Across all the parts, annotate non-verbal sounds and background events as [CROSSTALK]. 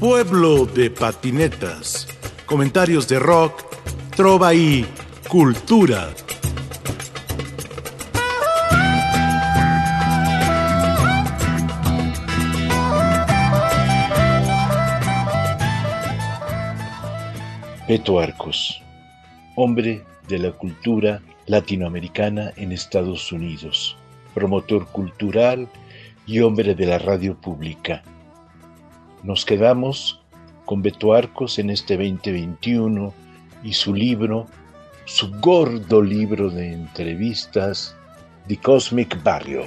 Pueblo de patinetas. Comentarios de rock, trova y cultura. Beto Arcos, hombre de la cultura latinoamericana en Estados Unidos, promotor cultural y hombre de la radio pública. Nos quedamos con Beto Arcos en este 2021 y su libro, su gordo libro de entrevistas, The Cosmic Barrio.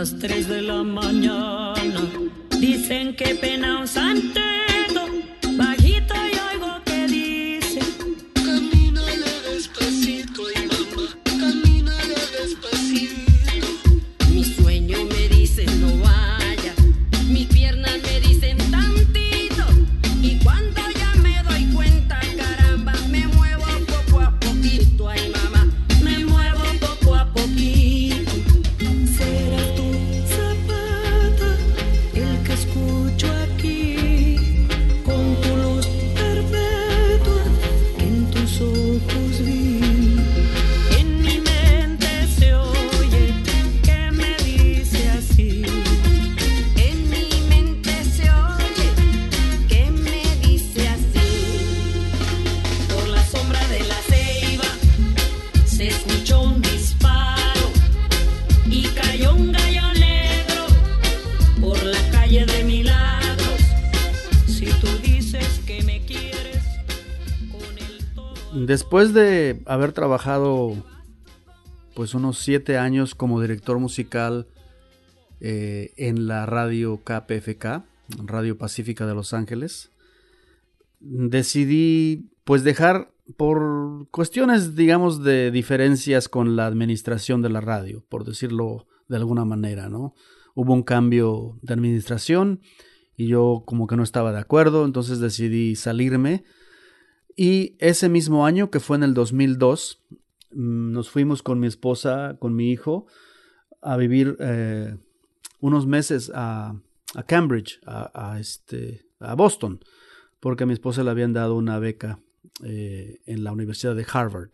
las 3 de la mañana. Después de haber trabajado pues unos siete años como director musical eh, en la radio KPFK, Radio Pacífica de Los Ángeles, decidí pues dejar por cuestiones digamos de diferencias con la administración de la radio, por decirlo de alguna manera, ¿no? Hubo un cambio de administración y yo como que no estaba de acuerdo, entonces decidí salirme y ese mismo año, que fue en el 2002, mm, nos fuimos con mi esposa, con mi hijo, a vivir eh, unos meses a, Cambridge, a, este, a Boston, porque a mi esposa le habían dado una beca eh, en la Universidad de Harvard.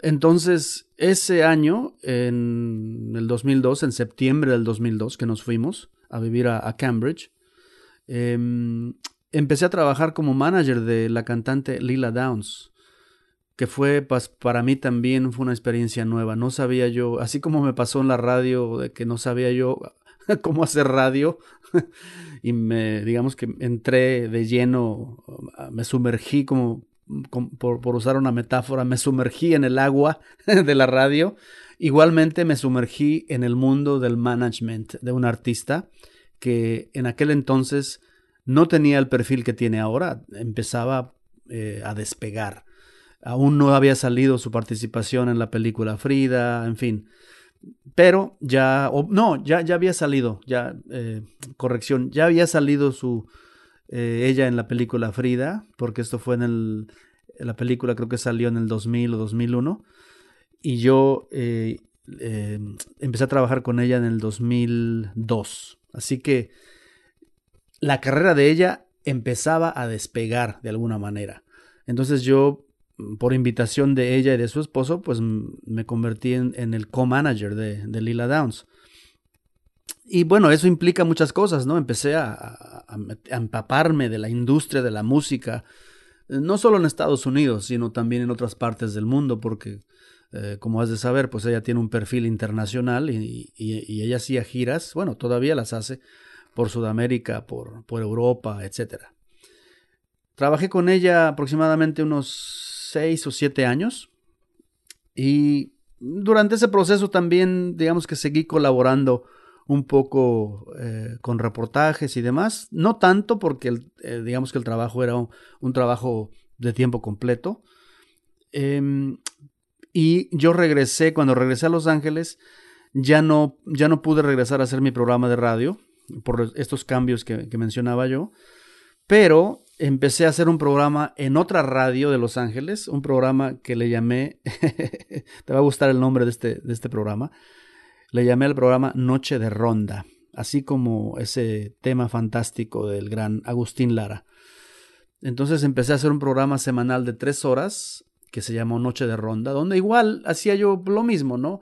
Entonces, ese año, en el 2002, en septiembre del 2002, que nos fuimos a vivir a, Cambridge, em, empecé a trabajar como manager de la cantante Lila Downs, que fue para mí también fue una experiencia nueva. No sabía yo, así como me pasó en la radio, de que no sabía yo [LAUGHS] cómo hacer radio, [LAUGHS] y me, digamos que entré de lleno, me sumergí como, por usar una metáfora, me sumergí en el agua [LAUGHS] de la radio. Igualmente me sumergí en el mundo del management de un artista que en aquel entonces no tenía el perfil que tiene ahora, empezaba eh, a despegar. Aún no había salido su participación en la película Frida, en fin. Pero ya, no, ya, ya había salido, ya, eh, corrección, ya había salido su, eh, ella en la película Frida, porque esto fue en, el, la película, creo que salió en el 2000 o 2001, y yo empecé a trabajar con ella en el 2002. Así que la carrera de ella empezaba a despegar de alguna manera. Entonces yo, mm, por invitación de ella y de su esposo, pues me convertí en, el co-manager de, Lila Downs. Y bueno, eso implica muchas cosas, ¿no? Empecé a, empaparme de la industria de la música, eh, no solo en Estados Unidos, sino también en otras partes del mundo, porque, eh, como has de saber, pues ella tiene un perfil internacional y ella hacía giras, bueno, todavía las hace, por Sudamérica, por, por Europa, etc. Trabajé con ella aproximadamente unos seis o siete años y durante ese proceso también, digamos que seguí colaborando un poco eh, con reportajes y demás. No tanto porque eh, digamos que el trabajo era un, trabajo de tiempo completo. Em, Y yo regresé, cuando regresé a Los Ángeles, ya no, ya no pude regresar a hacer mi programa de radio por estos cambios que, mencionaba yo, pero empecé a hacer un programa en otra radio de Los Ángeles, un programa que le llamé, [LAUGHS] te va a gustar el nombre de este, de este programa, le llamé al programa Noche de Ronda, así como ese tema fantástico del gran Agustín Lara. Entonces empecé a hacer un programa semanal de tres horas que se llamó Noche de Ronda, donde igual hacía yo lo mismo, ¿no?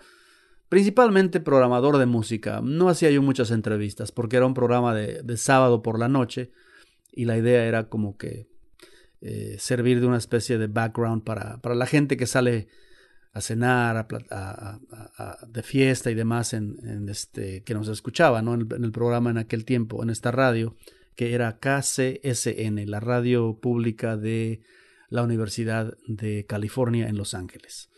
Principalmente programador de música. No hacía yo muchas entrevistas porque era un programa de, sábado por la noche y la idea era como que eh, servir de una especie de background para, para la gente que sale a cenar, a, de fiesta y demás en, este, que nos escuchaba ¿no? en, el, programa en aquel tiempo, en esta radio, que era KCSN, la radio pública de la Universidad de California en Los Ángeles.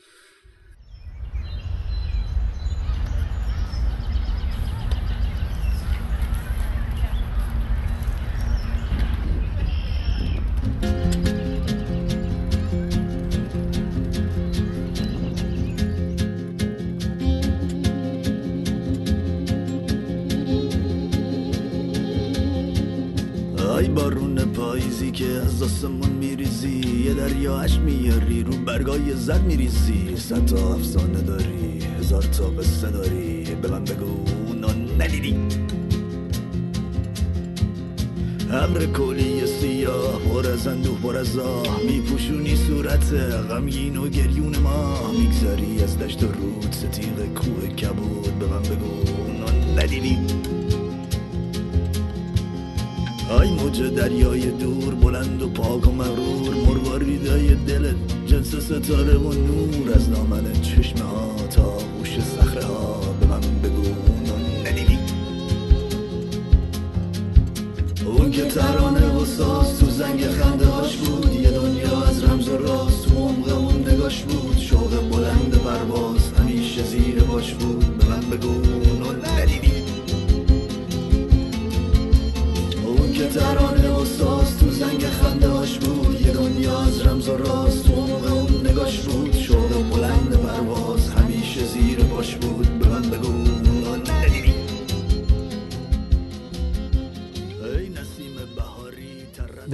آسمون میریزی یه دریاش میاری رو برگای زد میریزی. صد تا افسانه داری هزار تا قصه داری. به من بگو اونو ندیدی. ابر کلی سیاه پر از اندوه پر از آه. میپوشونی صورت غمگین و گریون ما. می‌گذاری از دشت و رود ستیق کوه کبود. به من بگو اونو ندیدی. ای موج دریای دور بلند و پاک و مغرور مرواریدای دلت جنس ستاره و نور از دامن چشمه ها تا گوش صخره ها به من بگو. ندیدی اون که ترانه و ساز تو زنگ خنده هاش بود یه دنیا از رمز و راست تو عمق اون نگاش بود. شوق بلند پرواز همیشه زیر باش بود. به من بگو.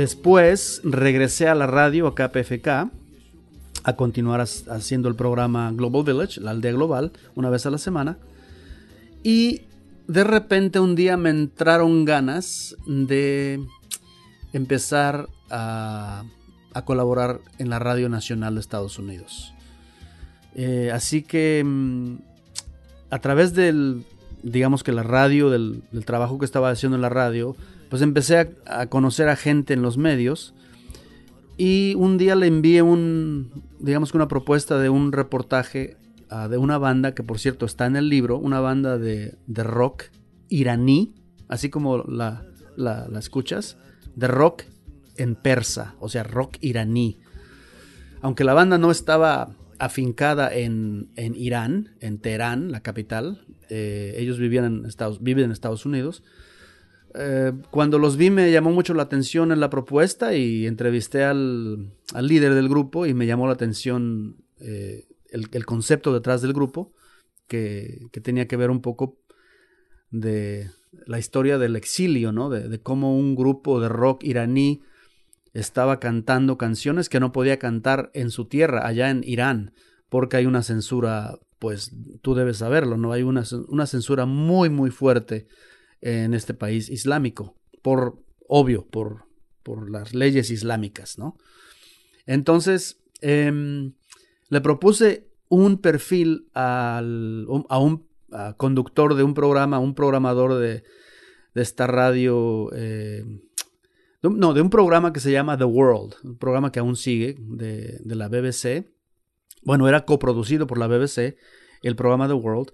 Después regresé a la radio, a KPFK, a continuar haciendo el programa Global Village, la aldea global, una vez a la semana. Y de repente un día me entraron ganas de empezar a, colaborar en la Radio Nacional de Estados Unidos. Eh, así que mm, a través del, digamos que la radio, del, trabajo que estaba haciendo en la radio, pues empecé a, conocer a gente en los medios y un día le envié un, digamos que una propuesta de un reportaje de una banda que por cierto está en el libro, una banda de, rock iraní, así como la, la, escuchas, de rock en persa, o sea, rock iraní. Aunque la banda no estaba afincada en, en Irán, en Teherán, la capital, eh, ellos vivían en Estados, viven en Estados Unidos. Eh, cuando los vi me llamó mucho la atención en la propuesta y entrevisté al, al líder del grupo y me llamó la atención eh, el, concepto detrás del grupo, que, tenía que ver un poco de la historia del exilio, ¿no? De, cómo un grupo de rock iraní estaba cantando canciones que no podía cantar en su tierra, allá en Irán, porque hay una censura, pues tú debes saberlo, ¿no? Hay una, una censura muy, muy fuerte en este país islámico, por obvio, por, por las leyes islámicas, ¿no? Entonces, em, le propuse un perfil al, a un conductor de un programa, un programador de, esta radio, eh, no, de un programa que se llama The World, un programa que aún sigue de, de la BBC. Bueno, era coproducido por la BBC, el programa The World.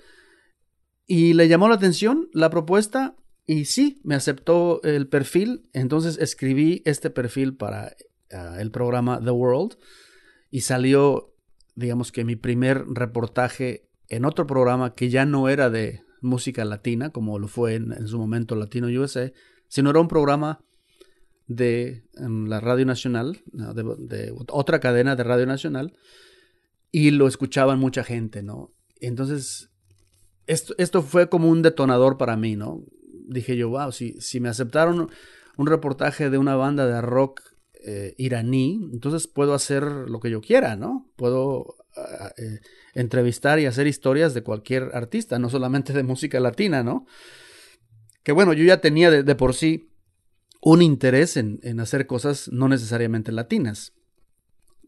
Y le llamó la atención la propuesta y sí, me aceptó el perfil. Entonces escribí este perfil para ah, el programa The World y salió digamos que mi primer reportaje en otro programa que ya no era de música latina, como lo fue en, su momento Latino USA, sino era un programa de la Radio Nacional, de, otra cadena de Radio Nacional, y lo escuchaban mucha gente, ¿no? Entonces, esto, esto fue como un detonador para mí, ¿no? Dije yo, wow, si, si me aceptaron un reportaje de una banda de rock eh, iraní, entonces puedo hacer lo que yo quiera, ¿no? Puedo ah, eh, entrevistar y hacer historias de cualquier artista, no solamente de música latina, ¿no? Que bueno, yo ya tenía de, por sí un interés en, en, hacer cosas no necesariamente latinas.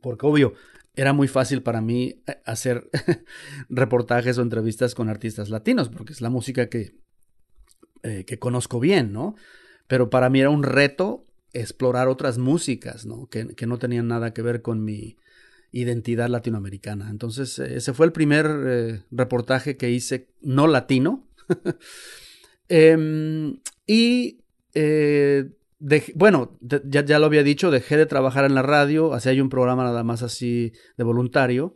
Porque obvio, era muy fácil para mí eh, hacer [LAUGHS] reportajes o entrevistas con artistas latinos, porque es la música que, que conozco bien, ¿no? Pero para mí era un reto explorar otras músicas, ¿no? Que, que, no tenían nada que ver con mi identidad latinoamericana. Entonces, eh, ese fue el primer eh, reportaje que hice no latino. [LAUGHS] Em, y, eh, bueno, ya, ya, lo había dicho, dejé de trabajar en la radio, hacía un programa nada más así de voluntario.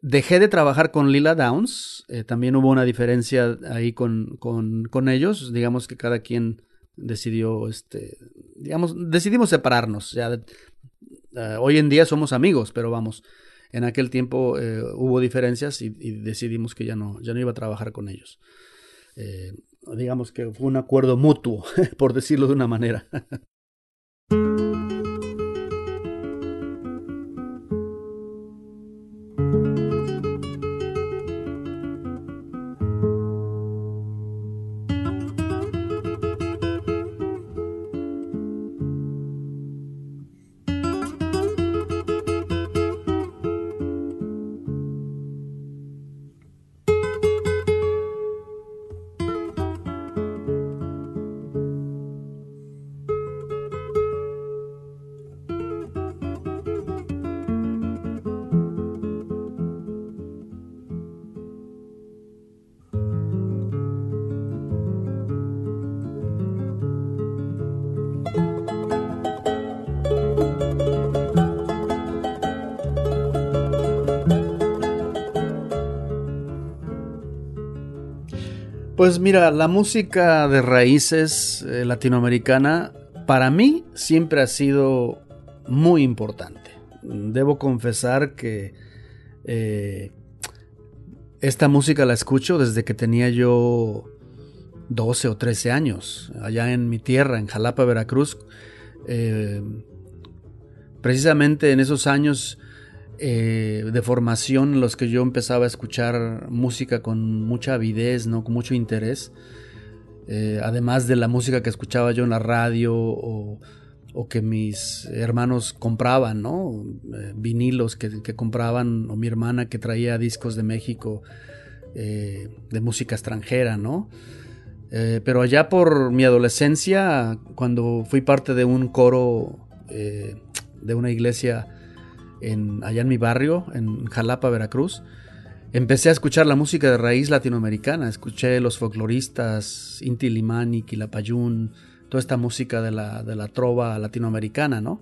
Dejé de trabajar con Lila Downs, también hubo una diferencia ahí con, con, con ellos, digamos que cada quien decidió, este, digamos, decidimos separarnos. Ya, eh, hoy en día somos amigos, pero vamos, en aquel tiempo eh, hubo diferencias y, decidimos que ya no, ya no iba a trabajar con ellos. Eh, digamos que fue un acuerdo mutuo, [LAUGHS] por decirlo de una manera. Pues mira, la música de raíces eh, latinoamericana para mí siempre ha sido muy importante. Debo confesar que eh, esta música la escucho desde que tenía yo 12 o 13 años, allá en mi tierra, en Jalapa, Veracruz. Eh, precisamente en esos años eh, de formación los que yo empezaba a escuchar música con mucha avidez, ¿no? con mucho interés. Eh, además de la música que escuchaba yo en la radio o, que mis hermanos compraban, ¿no? Eh, vinilos que, compraban, o mi hermana que traía discos de México de música extranjera, ¿no? pero allá por mi adolescencia, cuando fui parte de un coro de una iglesia allá en mi barrio, en Jalapa, Veracruz, empecé a escuchar la música de raíz latinoamericana. Escuché los folcloristas, Inti Limani, Quilapayún, toda esta música de la, de la trova latinoamericana, ¿no?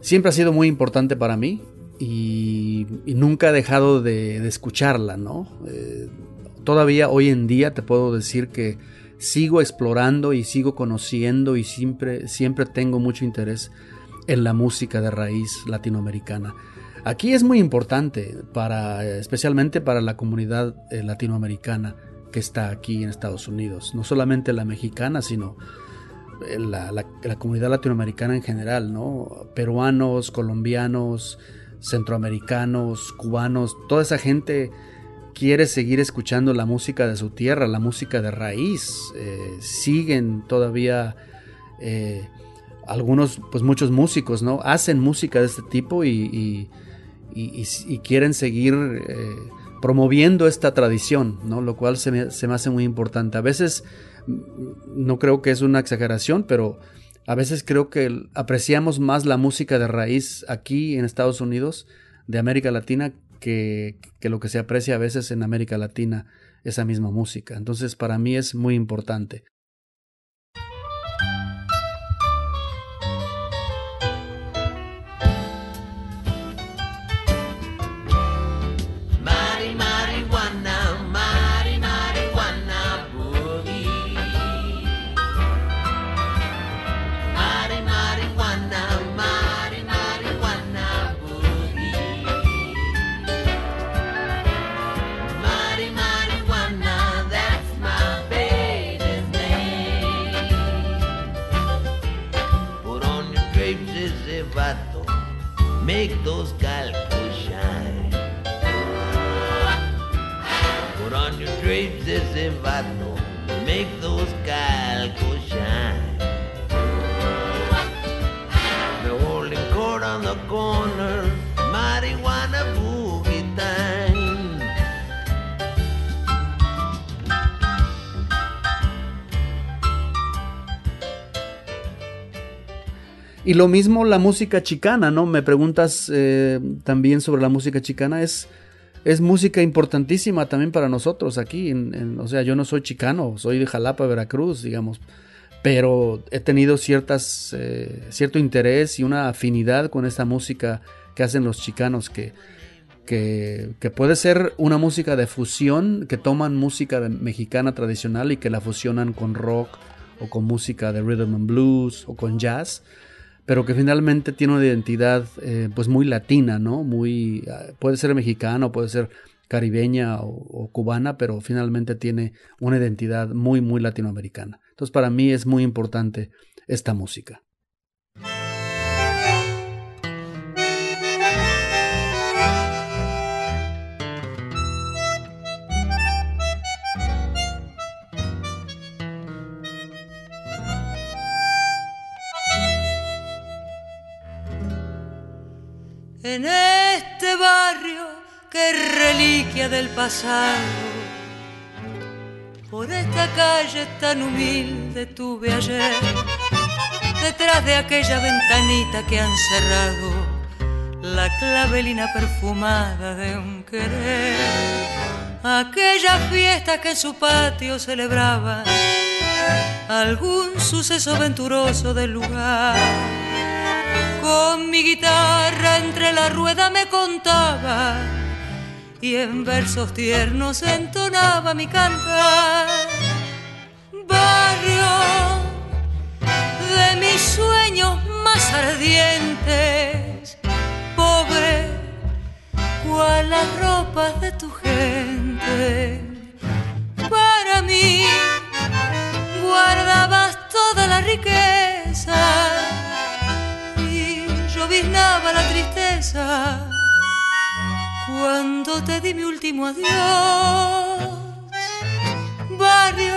Siempre ha sido muy importante para mí y, nunca he dejado de, escucharla, ¿no? Eh, todavía hoy en día te puedo decir que sigo explorando y sigo conociendo y siempre, siempre tengo mucho interés en la música de raíz latinoamericana. Aquí es muy importante para, especialmente para la comunidad eh, latinoamericana que está aquí en Estados Unidos, no solamente la mexicana, sino eh, la, comunidad latinoamericana en general, ¿no? Peruanos, colombianos, centroamericanos, cubanos, toda esa gente quiere seguir escuchando la música de su tierra, la música de raíz, eh, siguen todavía algunos, pues muchos músicos, ¿no? Hacen música de este tipo y, quieren seguir eh, promoviendo esta tradición, ¿no? Lo cual se me, hace muy importante. A veces, mm, no creo que es una exageración, pero a veces creo que apreciamos más la música de raíz aquí en Estados Unidos, de América Latina, que, que lo que se aprecia a veces en América Latina, esa misma música. Entonces, para mí es muy importante. Y lo mismo la música chicana, ¿no? Me preguntas eh, también sobre la música chicana. Es, es música importantísima también para nosotros aquí. en- o sea, yo no soy chicano, soy de Jalapa, Veracruz, digamos. Pero he tenido ciertas, eh, cierto interés y una afinidad con esta música que hacen los chicanos, que, que, puede ser una música de fusión, que toman música mexicana tradicional y que la fusionan con rock o con música de rhythm and blues o con jazz pero que finalmente tiene una identidad eh, pues muy latina, ¿no? Muy, ah, puede ser mexicana, puede ser caribeña o, o cubana, pero finalmente tiene una identidad muy, muy latinoamericana. Entonces para mí es muy importante esta música. En este barrio que reliquia del pasado, por esta calle tan humilde tuve ayer, detrás de aquella ventanita que han cerrado, la clavelina perfumada de un querer. Aquella fiesta que en su patio celebraba algún suceso venturoso del lugar. Con mi guitarra entre la rueda me contaba y en versos tiernos entonaba mi cantar. Barrio de mis sueños más ardientes, pobre cual las ropas de tu gente. Para mí guardabas toda la riqueza la tristeza cuando te di mi último adiós. Barrio,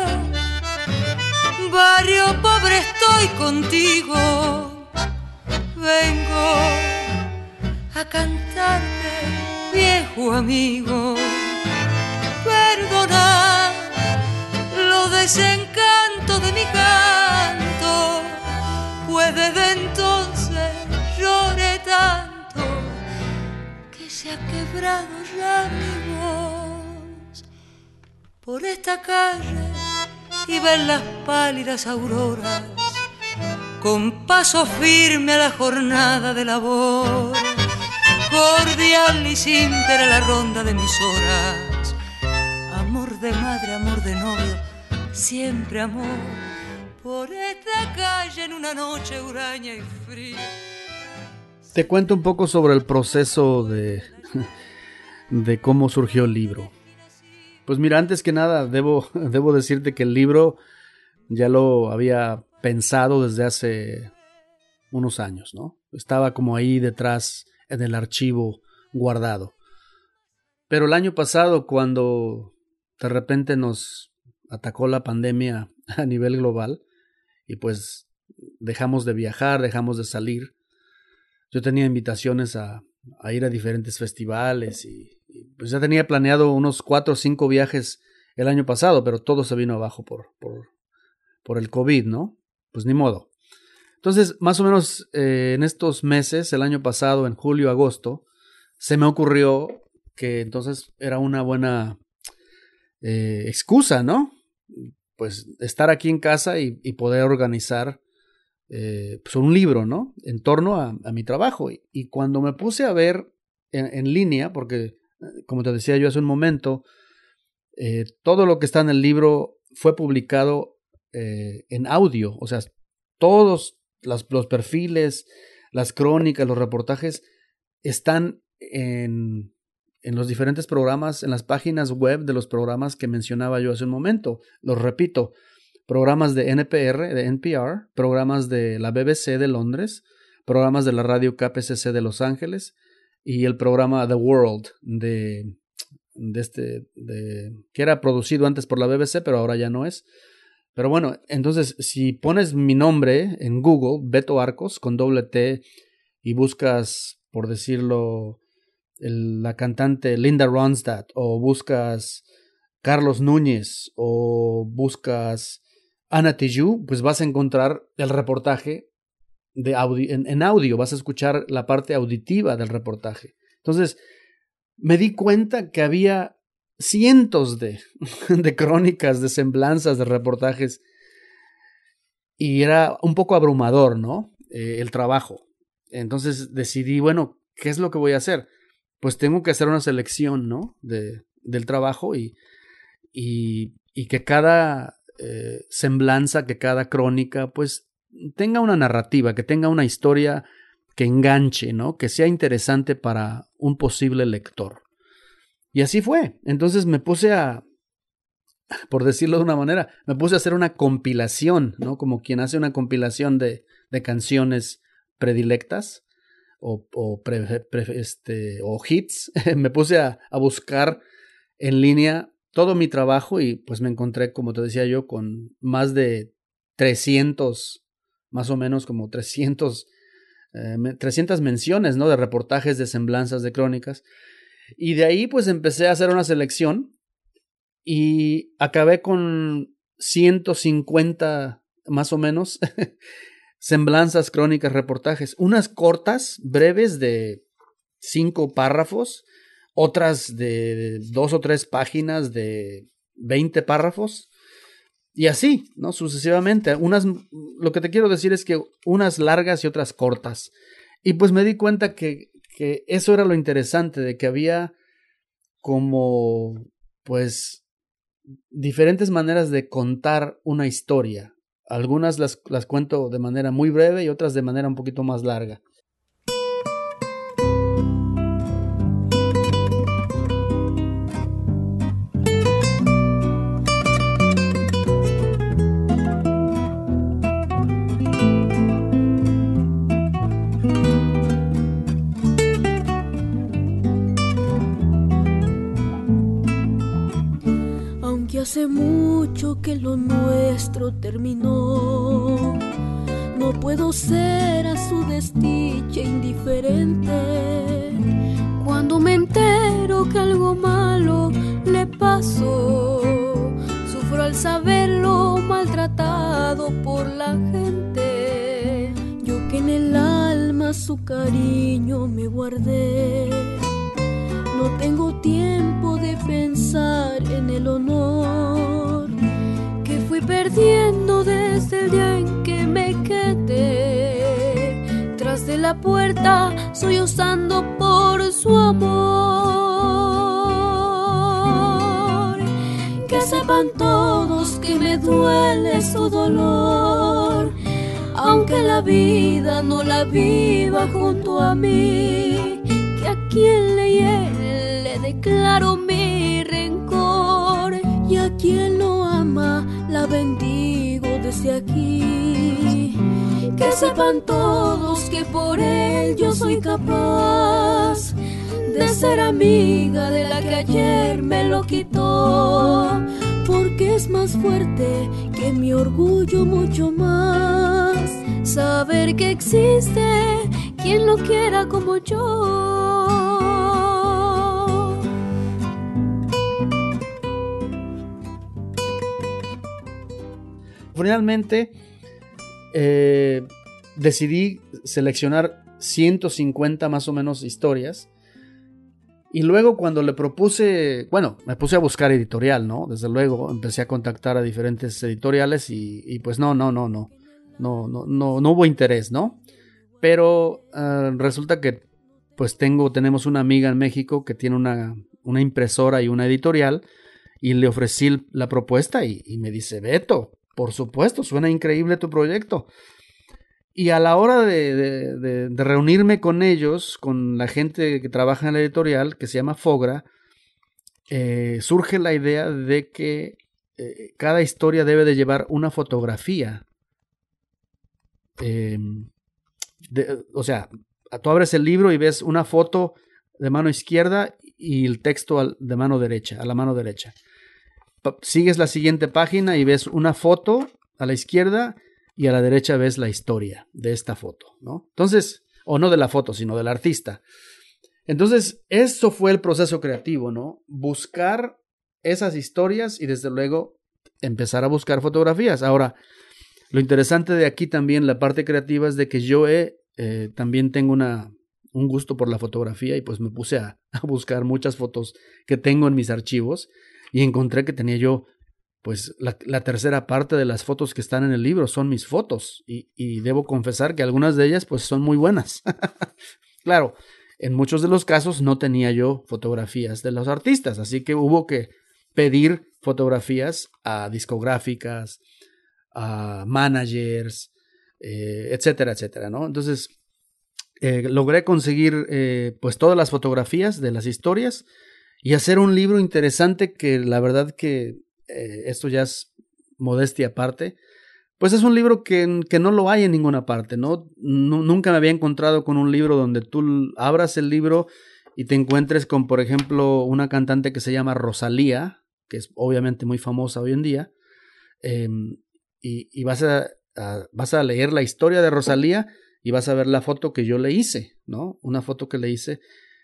barrio pobre estoy contigo. Vengo a cantarte, viejo amigo. Perdona los desencantos de mi canto, pues desde entonces se ha quebrado ya mi voz. Por esta calle y ver las pálidas auroras, con paso firme a la jornada de labor, cordial y simple la ronda de mis horas, amor de madre, amor de novio, siempre amor. Por esta calle en una noche huraña y fría. Te cuento un poco sobre el proceso de, de cómo surgió el libro. Pues mira, antes que nada, debo, [LAUGHS] debo decirte que el libro ya lo había pensado desde hace unos años, ¿no? Estaba como ahí detrás en el archivo guardado. Pero el año pasado, cuando de repente nos atacó la pandemia [LAUGHS] a nivel global, y pues dejamos de viajar, dejamos de salir, yo tenía invitaciones a, ir a diferentes festivales y, pues ya tenía planeado unos cuatro o cinco viajes el año pasado, pero todo se vino abajo por, por, por el COVID, ¿no? Pues ni modo. Entonces, más o menos eh, en estos meses, el año pasado, en julio, agosto, se me ocurrió que entonces era una buena eh, excusa, ¿no? Pues estar aquí en casa y poder organizar eh, pues un libro, ¿no? En torno a, mi trabajo. Y, cuando me puse a ver en, línea, porque como te decía yo hace un momento, eh, todo lo que está en el libro fue publicado eh, en audio, o sea, todos los perfiles, las crónicas, los reportajes están en los diferentes programas, en las páginas web de los programas que mencionaba yo hace un momento. Los repito, programas de NPR, de NPR, programas de la BBC de Londres, programas de la radio KPCC de Los Ángeles y el programa The World de, de este, de, que era producido antes por la BBC, pero ahora ya no es. Pero bueno, entonces si pones mi nombre en Google, Beto Arcos, con doble T, y buscas, por decirlo, la cantante Linda Ronstadt, o buscas Carlos Núñez, o buscas Ana pues vas a encontrar el reportaje de en, audio, vas a escuchar la parte auditiva del reportaje. Entonces, me di cuenta que había cientos de, [LAUGHS] de crónicas, de semblanzas, de reportajes, y era un poco abrumador, ¿no? Eh, el trabajo. Entonces decidí, bueno, ¿qué es lo que voy a hacer? Pues tengo que hacer una selección, ¿no? De, del trabajo y, y que cada eh, semblanza, que cada crónica, pues tenga una narrativa, que tenga una historia que enganche, ¿no? Que sea interesante para un posible lector. Y así fue. Entonces me puse a, [LAUGHS] por decirlo de una manera, me puse a hacer una compilación, ¿no? Como quien hace una compilación de, de canciones predilectas o, o, este, o hits. [LAUGHS] me puse a, a buscar en línea todo mi trabajo y pues me encontré, como te decía yo, con más de 300 más o menos como 300, 300 eh, menciones, ¿no? De reportajes, de semblanzas, de crónicas. Y de ahí pues empecé a hacer una selección y acabé con 150 más o menos [LAUGHS] semblanzas, crónicas, reportajes. Unas cortas, breves de cinco párrafos, otras de dos o tres páginas de 20 párrafos y así, ¿no? Sucesivamente. Unas, lo que te quiero decir es que unas largas y otras cortas. Y pues me di cuenta que, que eso era lo interesante, de que había como, pues, diferentes maneras de contar una historia. Algunas las, las cuento de manera muy breve y otras de manera un poquito más larga. Hace mucho que lo nuestro terminó. No puedo ser a su desdicha indiferente. Cuando me entero que algo malo le pasó, sufro al saberlo maltratado por la gente. Yo que en el alma su cariño me guardé no tengo tiempo de pensar en el honor que fui perdiendo desde el día en que me quedé. Tras de la puerta, soy usando por su amor. Que sepan todos que me duele su dolor, aunque la vida no la viva junto a mí. Que a quien le declaro mi rencor y a quien lo ama la bendigo desde aquí. Que sepan todos que por él yo soy capaz de ser amiga de la que ayer me lo quitó, porque es más fuerte que mi orgullo mucho más. Saber que existe quien lo quiera como yo. Finalmente, eh, decidí seleccionar 150 más o menos historias. Y luego cuando le propuse, bueno, me puse a buscar editorial, ¿no? Desde luego, empecé a contactar a diferentes editoriales y, pues no, no, no, no, no, no, no, no hubo interés, ¿no? Pero eh, resulta que pues tengo, tenemos una amiga en México que tiene una, una impresora y una editorial y le ofrecí la propuesta y, y me dice, Beto, por supuesto, suena increíble tu proyecto. Y a la hora de, reunirme con ellos, con la gente que trabaja en la editorial, que se llama Fogra, eh, surge la idea de que eh, cada historia debe de llevar una fotografía. De- o sea, tú abres el libro y ves una foto de mano izquierda y el texto de mano derecha, a la mano derecha. Sigues la siguiente página y ves una foto a la izquierda y a la derecha ves la historia de esta foto, ¿no? Entonces, o no de la foto, sino del artista. Entonces, eso fue el proceso creativo, ¿no? Buscar esas historias y desde luego empezar a buscar fotografías. Ahora, lo interesante de aquí también, la parte creativa, es de que yo he, eh, también tengo una, un gusto por la fotografía y pues me puse a [LAUGHS] buscar muchas fotos que tengo en mis archivos y encontré que tenía yo, pues la, tercera parte de las fotos que están en el libro son mis fotos y, y debo confesar que algunas de ellas pues son muy buenas. [LAUGHS] claro, en muchos de los casos no tenía yo fotografías de los artistas, así que hubo que pedir fotografías a discográficas, a managers, eh, etcétera, etcétera, ¿no? Entonces, eh, logré conseguir eh, pues todas las fotografías de las historias y hacer un libro interesante que la verdad que eh, esto ya es modestia aparte, pues es un libro que, que no lo hay en ninguna parte, ¿no? Nu- Nunca me había encontrado con un libro donde tú abras el libro y te encuentres con, por ejemplo, una cantante que se llama Rosalía, que es obviamente muy famosa hoy en día, em, y, y vas, a, a- vas a leer la historia de Rosalía y vas a ver la foto que yo le hice, ¿no? Una foto que le hice,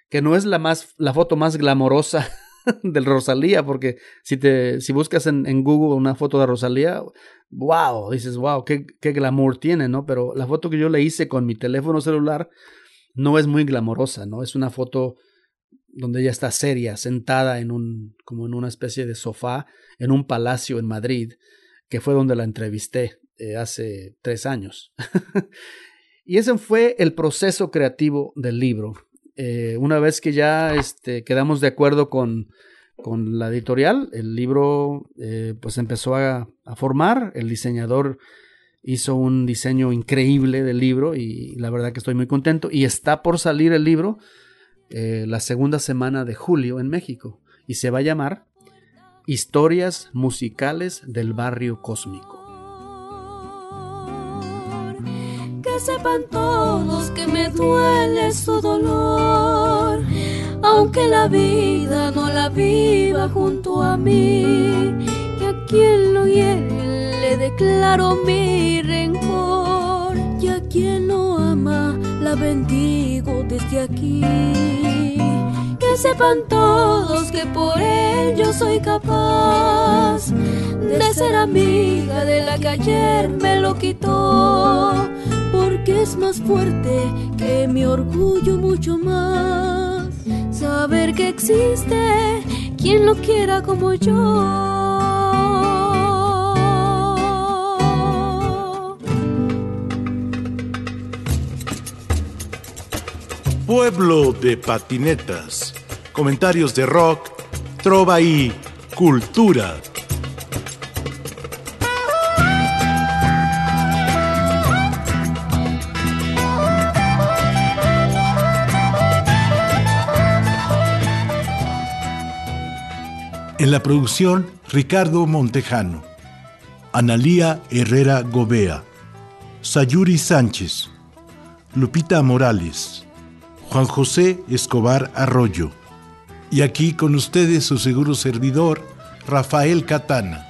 que no es la, más, la foto más glamorosa [LAUGHS] del Rosalía, porque si, te, si buscas en, Google una foto de Rosalía, wow, dices, wow, qué, qué glamour tiene, ¿no? Pero la foto que yo le hice con mi teléfono celular no es muy glamorosa, ¿no? Es una foto donde ella está seria, sentada en un, como en una especie de sofá, en un palacio en Madrid, que fue donde la entrevisté eh, hace tres años. [LAUGHS] y ese fue el proceso creativo del libro. Eh, una vez que ya este, quedamos de acuerdo con, con la editorial, el libro eh, pues empezó a, formar, el diseñador hizo un diseño increíble del libro y la verdad que estoy muy contento y está por salir el libro eh, la segunda semana de julio en México y se va a llamar Historias musicales del barrio cósmico. Que sepan todos que me duele su dolor, aunque la vida no la viva junto a mí, que a quien lo hiere le declaro mi rencor, y a quien no ama la bendigo desde aquí. Que sepan todos que por él yo soy capaz de ser amiga de la que ayer me lo quitó, es más fuerte que mi orgullo mucho más. Saber que existe quien lo quiera como yo. Pueblo de patinetas. Comentarios de rock, trova y cultura. En la producción, Ricardo Montejano, Analía Herrera Gobea, Sayuri Sánchez, Lupita Morales, Juan José Escobar Arroyo. Y aquí con ustedes su seguro servidor, Rafael Catana.